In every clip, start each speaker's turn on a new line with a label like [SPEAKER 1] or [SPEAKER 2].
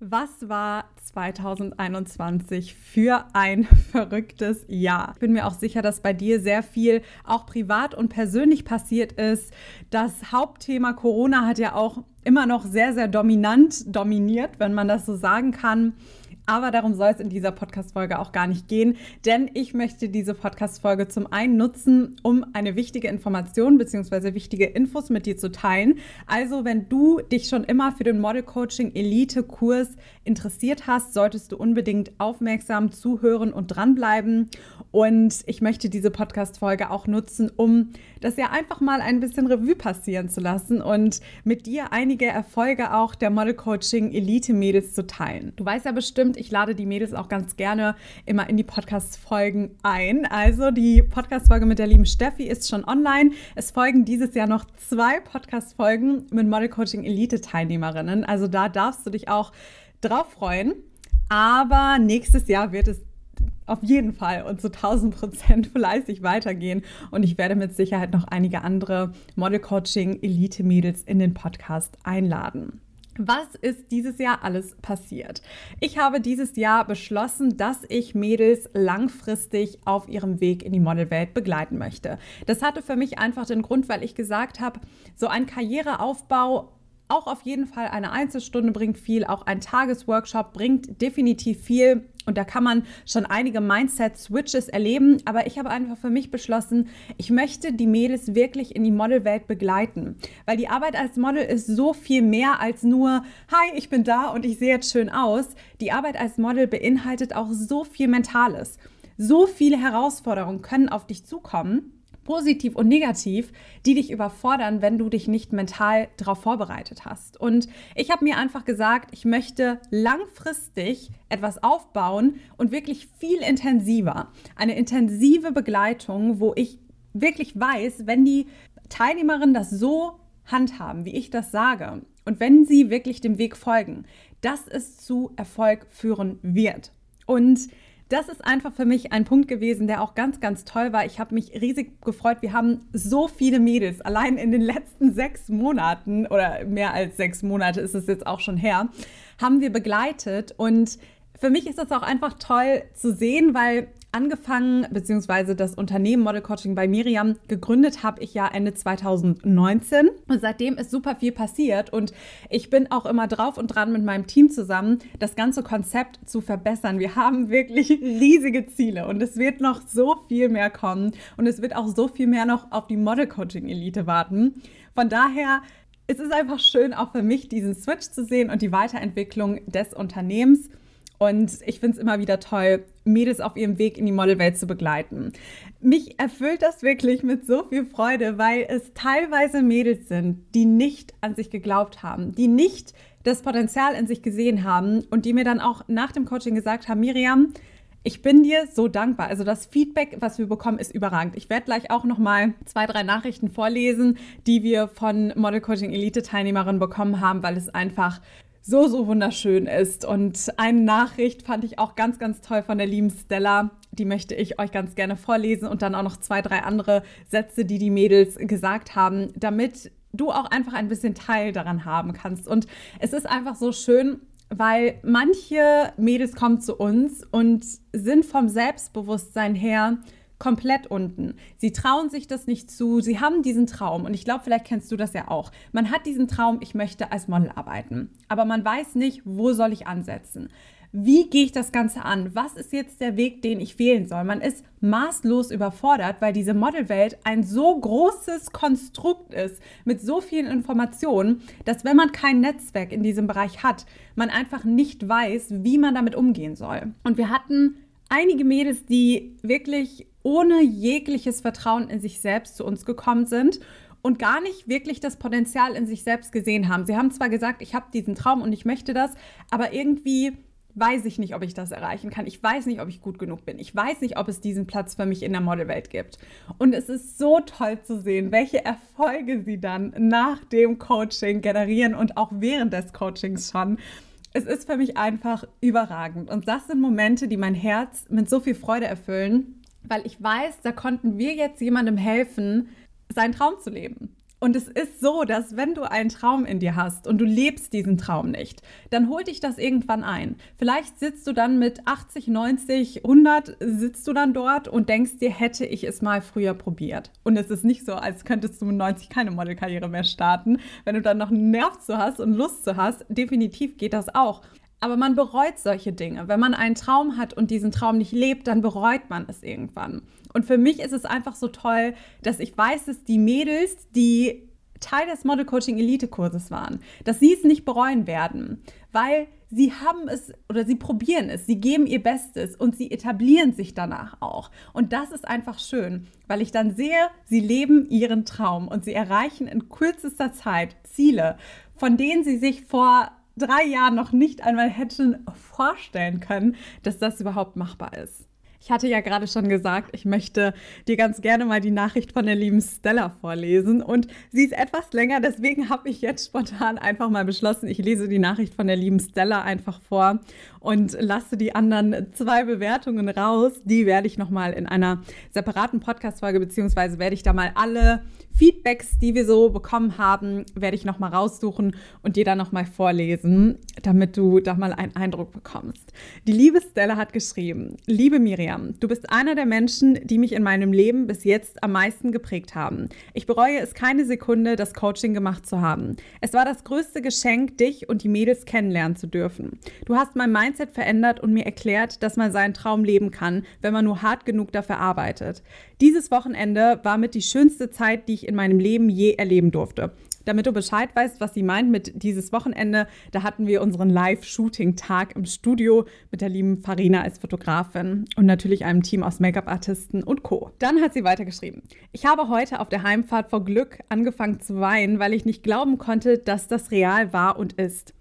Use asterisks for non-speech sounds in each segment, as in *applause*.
[SPEAKER 1] Was war 2021 für ein *laughs* verrücktes Jahr? Ich bin mir auch sicher, dass bei dir sehr viel auch privat und persönlich passiert ist. Das Hauptthema Corona hat ja auch immer noch sehr, sehr dominant dominiert, wenn man das so sagen kann. Aber darum soll es in dieser Podcast-Folge auch gar nicht gehen, denn ich möchte diese Podcast-Folge zum einen nutzen, um eine wichtige Information bzw. wichtige Infos mit dir zu teilen. Also, wenn du dich schon immer für den Model Coaching Elite Kurs interessiert hast, solltest du unbedingt aufmerksam zuhören und dranbleiben. Und ich möchte diese Podcast-Folge auch nutzen, um das ja einfach mal ein bisschen Revue passieren zu lassen und mit dir einige Erfolge auch der Model Coaching Elite Mädels zu teilen. Du weißt ja bestimmt, ich lade die Mädels auch ganz gerne immer in die Podcast-Folgen ein. Also die Podcast-Folge mit der lieben Steffi ist schon online. Es folgen dieses Jahr noch zwei Podcast-Folgen mit Model Coaching Elite-Teilnehmerinnen. Also da darfst du dich auch drauf freuen. Aber nächstes Jahr wird es auf jeden Fall und zu 1000 Prozent *laughs* fleißig weitergehen. Und ich werde mit Sicherheit noch einige andere Model Coaching Elite Mädels in den Podcast einladen. Was ist dieses Jahr alles passiert? Ich habe dieses Jahr beschlossen, dass ich Mädels langfristig auf ihrem Weg in die Modelwelt begleiten möchte. Das hatte für mich einfach den Grund, weil ich gesagt habe, so ein Karriereaufbau auch auf jeden Fall eine Einzelstunde bringt viel, auch ein Tagesworkshop bringt definitiv viel. Und da kann man schon einige Mindset-Switches erleben. Aber ich habe einfach für mich beschlossen, ich möchte die Mädels wirklich in die Modelwelt begleiten. Weil die Arbeit als Model ist so viel mehr als nur, hi, ich bin da und ich sehe jetzt schön aus. Die Arbeit als Model beinhaltet auch so viel Mentales. So viele Herausforderungen können auf dich zukommen positiv und negativ, die dich überfordern, wenn du dich nicht mental darauf vorbereitet hast. Und ich habe mir einfach gesagt, ich möchte langfristig etwas aufbauen und wirklich viel intensiver. Eine intensive Begleitung, wo ich wirklich weiß, wenn die Teilnehmerinnen das so handhaben, wie ich das sage, und wenn sie wirklich dem Weg folgen, dass es zu Erfolg führen wird. Und das ist einfach für mich ein Punkt gewesen, der auch ganz, ganz toll war. Ich habe mich riesig gefreut. Wir haben so viele Mädels, allein in den letzten sechs Monaten oder mehr als sechs Monate ist es jetzt auch schon her, haben wir begleitet. Und für mich ist das auch einfach toll zu sehen, weil angefangen, beziehungsweise das Unternehmen Model Coaching bei Miriam gegründet habe ich ja Ende 2019. Und seitdem ist super viel passiert und ich bin auch immer drauf und dran mit meinem Team zusammen, das ganze Konzept zu verbessern. Wir haben wirklich riesige Ziele und es wird noch so viel mehr kommen und es wird auch so viel mehr noch auf die Model Coaching Elite warten. Von daher es ist einfach schön, auch für mich diesen Switch zu sehen und die Weiterentwicklung des Unternehmens. Und ich finde es immer wieder toll, Mädels auf ihrem Weg in die Modelwelt zu begleiten. Mich erfüllt das wirklich mit so viel Freude, weil es teilweise Mädels sind, die nicht an sich geglaubt haben, die nicht das Potenzial in sich gesehen haben und die mir dann auch nach dem Coaching gesagt haben, Miriam, ich bin dir so dankbar. Also das Feedback, was wir bekommen, ist überragend. Ich werde gleich auch noch mal zwei, drei Nachrichten vorlesen, die wir von Model Coaching Elite Teilnehmerinnen bekommen haben, weil es einfach so, so wunderschön ist. Und eine Nachricht fand ich auch ganz, ganz toll von der lieben Stella. Die möchte ich euch ganz gerne vorlesen und dann auch noch zwei, drei andere Sätze, die die Mädels gesagt haben, damit du auch einfach ein bisschen Teil daran haben kannst. Und es ist einfach so schön, weil manche Mädels kommen zu uns und sind vom Selbstbewusstsein her komplett unten. Sie trauen sich das nicht zu. Sie haben diesen Traum und ich glaube, vielleicht kennst du das ja auch. Man hat diesen Traum, ich möchte als Model arbeiten, aber man weiß nicht, wo soll ich ansetzen. Wie gehe ich das Ganze an? Was ist jetzt der Weg, den ich wählen soll? Man ist maßlos überfordert, weil diese Modelwelt ein so großes Konstrukt ist mit so vielen Informationen, dass wenn man kein Netzwerk in diesem Bereich hat, man einfach nicht weiß, wie man damit umgehen soll. Und wir hatten einige Mädels, die wirklich ohne jegliches Vertrauen in sich selbst zu uns gekommen sind und gar nicht wirklich das Potenzial in sich selbst gesehen haben. Sie haben zwar gesagt, ich habe diesen Traum und ich möchte das, aber irgendwie weiß ich nicht, ob ich das erreichen kann. Ich weiß nicht, ob ich gut genug bin. Ich weiß nicht, ob es diesen Platz für mich in der Modelwelt gibt. Und es ist so toll zu sehen, welche Erfolge sie dann nach dem Coaching generieren und auch während des Coachings schon. Es ist für mich einfach überragend. Und das sind Momente, die mein Herz mit so viel Freude erfüllen weil ich weiß, da konnten wir jetzt jemandem helfen, seinen Traum zu leben. Und es ist so, dass wenn du einen Traum in dir hast und du lebst diesen Traum nicht, dann holt dich das irgendwann ein. Vielleicht sitzt du dann mit 80, 90, 100, sitzt du dann dort und denkst dir, hätte ich es mal früher probiert. Und es ist nicht so, als könntest du mit 90 keine Modelkarriere mehr starten. Wenn du dann noch einen Nerv zu hast und Lust zu hast, definitiv geht das auch. Aber man bereut solche Dinge. Wenn man einen Traum hat und diesen Traum nicht lebt, dann bereut man es irgendwann. Und für mich ist es einfach so toll, dass ich weiß, dass die Mädels, die Teil des Model Coaching Elite Kurses waren, dass sie es nicht bereuen werden, weil sie haben es oder sie probieren es, sie geben ihr Bestes und sie etablieren sich danach auch. Und das ist einfach schön, weil ich dann sehe, sie leben ihren Traum und sie erreichen in kürzester Zeit Ziele, von denen sie sich vor drei Jahren noch nicht einmal hätten vorstellen können, dass das überhaupt machbar ist. Ich hatte ja gerade schon gesagt, ich möchte dir ganz gerne mal die Nachricht von der lieben Stella vorlesen. Und sie ist etwas länger, deswegen habe ich jetzt spontan einfach mal beschlossen, ich lese die Nachricht von der lieben Stella einfach vor und lasse die anderen zwei Bewertungen raus. Die werde ich nochmal in einer separaten Podcast-Folge, beziehungsweise werde ich da mal alle Feedbacks, die wir so bekommen haben, werde ich nochmal raussuchen und dir dann nochmal vorlesen, damit du da mal einen Eindruck bekommst. Die liebe Stella hat geschrieben, liebe Miriam, du bist einer der Menschen, die mich in meinem Leben bis jetzt am meisten geprägt haben. Ich bereue es keine Sekunde, das Coaching gemacht zu haben. Es war das größte Geschenk, dich und die Mädels kennenlernen zu dürfen. Du hast mein Mindset verändert und mir erklärt, dass man seinen Traum leben kann, wenn man nur hart genug dafür arbeitet. Dieses Wochenende war mit die schönste Zeit, die ich in meinem Leben je erleben durfte. Damit du Bescheid weißt, was sie meint mit dieses Wochenende, da hatten wir unseren Live-Shooting-Tag im Studio mit der lieben Farina als Fotografin und natürlich einem Team aus Make-up-Artisten und Co. Dann hat sie weitergeschrieben. Ich habe heute auf der Heimfahrt vor Glück angefangen zu weinen, weil ich nicht glauben konnte, dass das real war und ist.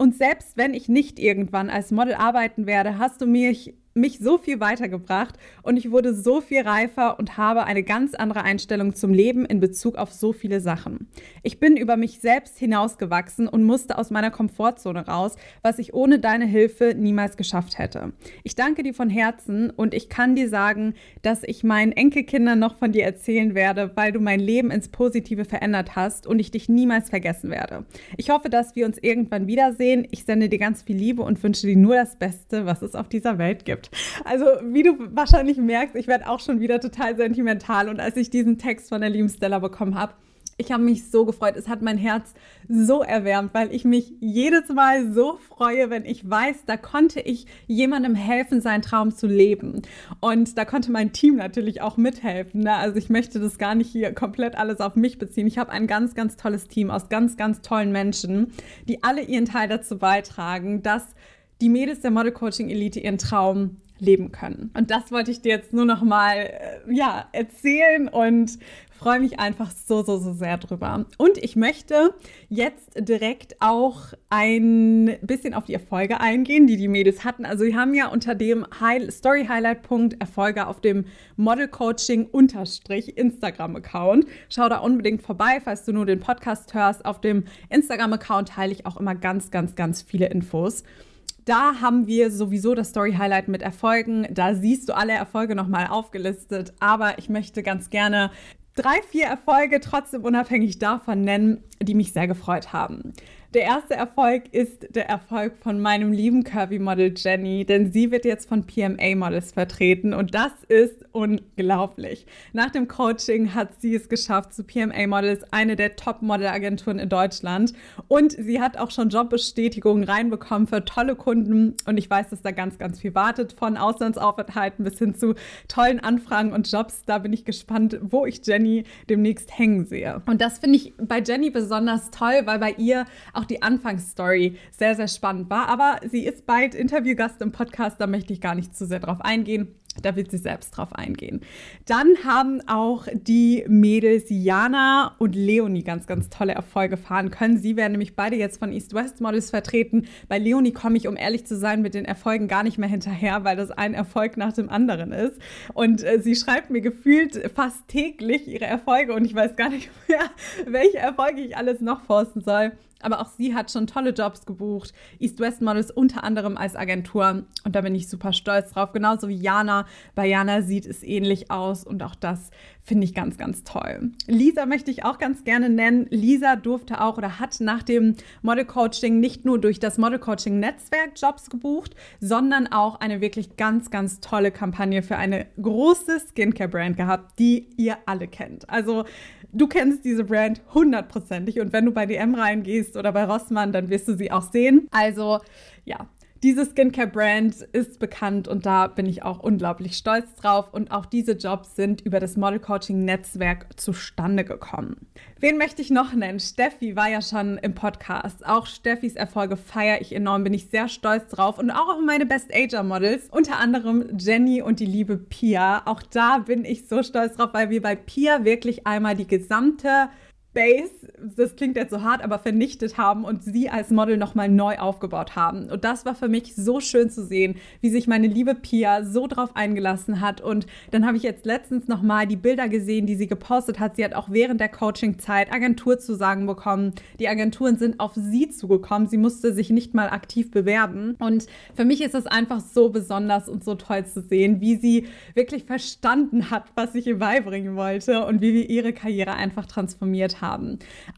[SPEAKER 1] Und selbst wenn ich nicht irgendwann als Model arbeiten werde, hast du mich mich so viel weitergebracht und ich wurde so viel reifer und habe eine ganz andere Einstellung zum Leben in Bezug auf so viele Sachen. Ich bin über mich selbst hinausgewachsen und musste aus meiner Komfortzone raus, was ich ohne deine Hilfe niemals geschafft hätte. Ich danke dir von Herzen und ich kann dir sagen, dass ich meinen Enkelkindern noch von dir erzählen werde, weil du mein Leben ins Positive verändert hast und ich dich niemals vergessen werde. Ich hoffe, dass wir uns irgendwann wiedersehen. Ich sende dir ganz viel Liebe und wünsche dir nur das Beste, was es auf dieser Welt gibt gibt. Also, wie du wahrscheinlich merkst, ich werde auch schon wieder total sentimental. Und als ich diesen Text von der lieben Stella bekommen habe, ich habe mich so gefreut. Es hat mein Herz so erwärmt, weil ich mich jedes Mal so freue, wenn ich weiß, da konnte ich jemandem helfen, seinen Traum zu leben. Und da konnte mein Team natürlich auch mithelfen. Ne? Also ich möchte das gar nicht hier komplett alles auf mich beziehen. Ich habe ein ganz, ganz tolles Team aus ganz, ganz tollen Menschen, die alle ihren Teil dazu beitragen, dass die Mädels der Model Coaching Elite ihren Traum leben können. Und das wollte ich dir jetzt nur noch mal äh, ja, erzählen und freue mich einfach so, so, so sehr drüber. Und ich möchte jetzt direkt auch ein bisschen auf die Erfolge eingehen, die die Mädels hatten. Also, sie haben ja unter dem High Story Highlight Punkt Erfolge auf dem Model Coaching Unterstrich Instagram Account. Schau da unbedingt vorbei, falls du nur den Podcast hörst. Auf dem Instagram Account teile ich auch immer ganz, ganz, ganz viele Infos. Da haben wir sowieso das Story Highlight mit Erfolgen. Da siehst du alle Erfolge nochmal aufgelistet. Aber ich möchte ganz gerne drei, vier Erfolge trotzdem unabhängig davon nennen, die mich sehr gefreut haben. Der erste Erfolg ist der Erfolg von meinem lieben Curvy-Model Jenny, denn sie wird jetzt von PMA-Models vertreten und das ist unglaublich. Nach dem Coaching hat sie es geschafft, zu PMA-Models eine der Top-Model-Agenturen in Deutschland und sie hat auch schon Jobbestätigungen reinbekommen für tolle Kunden und ich weiß, dass da ganz, ganz viel wartet, von Auslandsaufenthalten bis hin zu tollen Anfragen und Jobs. Da bin ich gespannt, wo ich Jenny demnächst hängen sehe. Und das finde ich bei Jenny besonders toll, weil bei ihr auch auch die Anfangsstory sehr, sehr spannend war. Aber sie ist bald Interviewgast im Podcast, da möchte ich gar nicht zu sehr drauf eingehen. Da wird sie selbst drauf eingehen. Dann haben auch die Mädels Jana und Leonie ganz, ganz tolle Erfolge fahren können. Sie werden nämlich beide jetzt von East West Models vertreten. Bei Leonie komme ich, um ehrlich zu sein, mit den Erfolgen gar nicht mehr hinterher, weil das ein Erfolg nach dem anderen ist. Und äh, sie schreibt mir gefühlt fast täglich ihre Erfolge und ich weiß gar nicht *laughs* mehr, welche Erfolge ich alles noch forsten soll. Aber auch sie hat schon tolle Jobs gebucht. East West Models unter anderem als Agentur und da bin ich super stolz drauf. Genauso wie Jana. Bei Jana sieht es ähnlich aus und auch das finde ich ganz, ganz toll. Lisa möchte ich auch ganz gerne nennen. Lisa durfte auch oder hat nach dem Model Coaching nicht nur durch das Model Coaching Netzwerk Jobs gebucht, sondern auch eine wirklich ganz, ganz tolle Kampagne für eine große Skincare Brand gehabt, die ihr alle kennt. Also du kennst diese Brand hundertprozentig und wenn du bei DM reingehst oder bei Rossmann, dann wirst du sie auch sehen. Also ja, diese Skincare-Brand ist bekannt und da bin ich auch unglaublich stolz drauf. Und auch diese Jobs sind über das Model-Coaching-Netzwerk zustande gekommen. Wen möchte ich noch nennen? Steffi war ja schon im Podcast. Auch Steffis Erfolge feiere ich enorm, bin ich sehr stolz drauf. Und auch auf meine Best Ager Models, unter anderem Jenny und die liebe Pia. Auch da bin ich so stolz drauf, weil wir bei Pia wirklich einmal die gesamte Base, das klingt jetzt so hart, aber vernichtet haben und sie als Model nochmal neu aufgebaut haben. Und das war für mich so schön zu sehen, wie sich meine liebe Pia so drauf eingelassen hat. Und dann habe ich jetzt letztens nochmal die Bilder gesehen, die sie gepostet hat. Sie hat auch während der Coaching-Zeit Agenturzusagen bekommen. Die Agenturen sind auf sie zugekommen. Sie musste sich nicht mal aktiv bewerben. Und für mich ist es einfach so besonders und so toll zu sehen, wie sie wirklich verstanden hat, was ich ihr beibringen wollte und wie wir ihre Karriere einfach transformiert haben.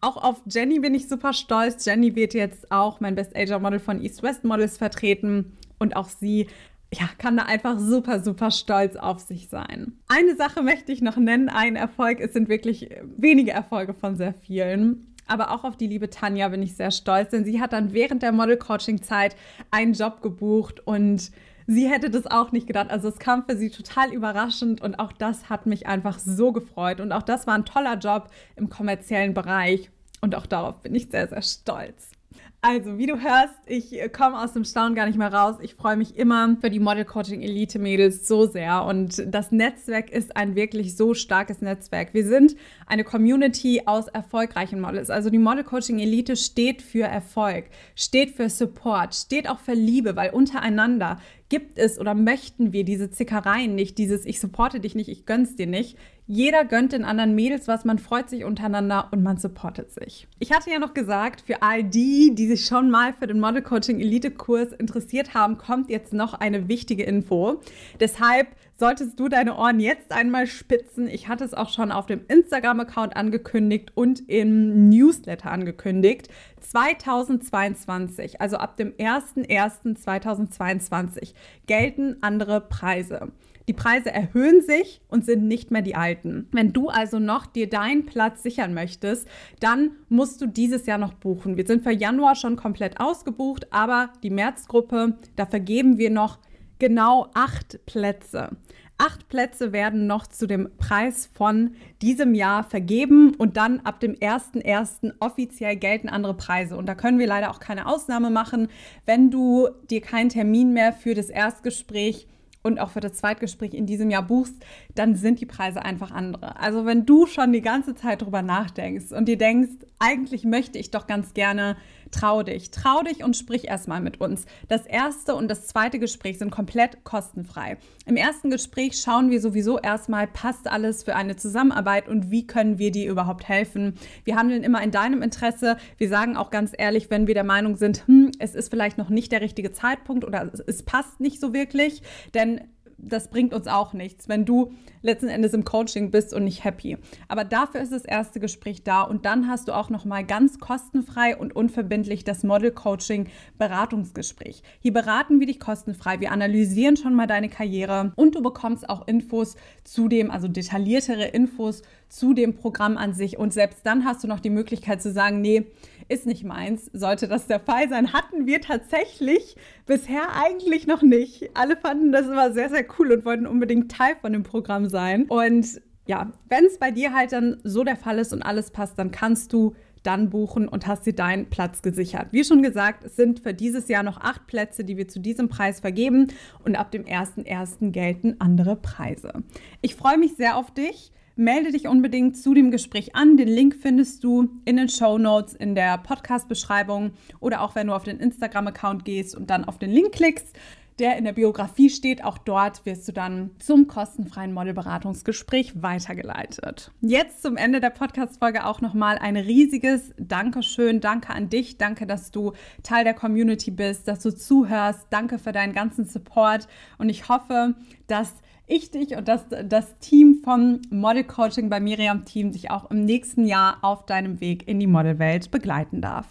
[SPEAKER 1] Auch auf Jenny bin ich super stolz. Jenny wird jetzt auch mein Best Ager Model von East West Models vertreten und auch sie ja, kann da einfach super, super stolz auf sich sein. Eine Sache möchte ich noch nennen, ein Erfolg. Es sind wirklich wenige Erfolge von sehr vielen. Aber auch auf die liebe Tanja bin ich sehr stolz, denn sie hat dann während der Model-Coaching-Zeit einen Job gebucht und sie hätte das auch nicht gedacht. Also es kam für sie total überraschend und auch das hat mich einfach so gefreut. Und auch das war ein toller Job im kommerziellen Bereich. Und auch darauf bin ich sehr, sehr stolz. Also, wie du hörst, ich komme aus dem Staunen gar nicht mehr raus. Ich freue mich immer für die Model Coaching Elite Mädels so sehr. Und das Netzwerk ist ein wirklich so starkes Netzwerk. Wir sind eine Community aus erfolgreichen Models. Also, die Model Coaching Elite steht für Erfolg, steht für Support, steht auch für Liebe, weil untereinander gibt es oder möchten wir diese Zickereien nicht, dieses ich supporte dich nicht, ich gönn's dir nicht. Jeder gönnt den anderen Mädels was, man freut sich untereinander und man supportet sich. Ich hatte ja noch gesagt, für all die, die sich schon mal für den Model Coaching Elite Kurs interessiert haben, kommt jetzt noch eine wichtige Info. Deshalb solltest du deine Ohren jetzt einmal spitzen. Ich hatte es auch schon auf dem Instagram-Account angekündigt und im Newsletter angekündigt. 2022, also ab dem 01.01.2022, gelten andere Preise. Die Preise erhöhen sich und sind nicht mehr die alten. Wenn du also noch dir deinen Platz sichern möchtest, dann musst du dieses Jahr noch buchen. Wir sind für Januar schon komplett ausgebucht, aber die Märzgruppe, da vergeben wir noch genau acht Plätze. Acht Plätze werden noch zu dem Preis von diesem Jahr vergeben und dann ab dem 1.1. offiziell gelten andere Preise. Und da können wir leider auch keine Ausnahme machen. Wenn du dir keinen Termin mehr für das Erstgespräch und auch für das Zweitgespräch in diesem Jahr buchst, dann sind die Preise einfach andere. Also wenn du schon die ganze Zeit drüber nachdenkst und dir denkst, eigentlich möchte ich doch ganz gerne Trau dich, trau dich und sprich erstmal mit uns. Das erste und das zweite Gespräch sind komplett kostenfrei. Im ersten Gespräch schauen wir sowieso erstmal, passt alles für eine Zusammenarbeit und wie können wir dir überhaupt helfen. Wir handeln immer in deinem Interesse. Wir sagen auch ganz ehrlich, wenn wir der Meinung sind, hm, es ist vielleicht noch nicht der richtige Zeitpunkt oder es passt nicht so wirklich, denn das bringt uns auch nichts, wenn du letzten Endes im Coaching bist und nicht happy. Aber dafür ist das erste Gespräch da und dann hast du auch noch mal ganz kostenfrei und unverbindlich das Model Coaching Beratungsgespräch. Hier beraten wir dich kostenfrei. Wir analysieren schon mal deine Karriere und du bekommst auch Infos zu dem, also detailliertere Infos zu dem Programm an sich und selbst dann hast du noch die Möglichkeit zu sagen, nee, ist nicht meins. Sollte das der Fall sein, hatten wir tatsächlich bisher eigentlich noch nicht. Alle fanden das immer sehr, sehr cool und wollten unbedingt Teil von dem Programm sein. Und ja, wenn es bei dir halt dann so der Fall ist und alles passt, dann kannst du dann buchen und hast dir deinen Platz gesichert. Wie schon gesagt, es sind für dieses Jahr noch acht Plätze, die wir zu diesem Preis vergeben und ab dem 1.1. gelten andere Preise. Ich freue mich sehr auf dich melde dich unbedingt zu dem Gespräch an. Den Link findest du in den Show Notes, in der Podcast-Beschreibung oder auch wenn du auf den Instagram-Account gehst und dann auf den Link klickst. Der in der Biografie steht. Auch dort wirst du dann zum kostenfreien Modelberatungsgespräch weitergeleitet. Jetzt zum Ende der Podcast-Folge auch nochmal ein riesiges Dankeschön. Danke an dich. Danke, dass du Teil der Community bist, dass du zuhörst. Danke für deinen ganzen Support. Und ich hoffe, dass ich dich und das, das Team vom Model Coaching bei Miriam Team sich auch im nächsten Jahr auf deinem Weg in die Modelwelt begleiten darf.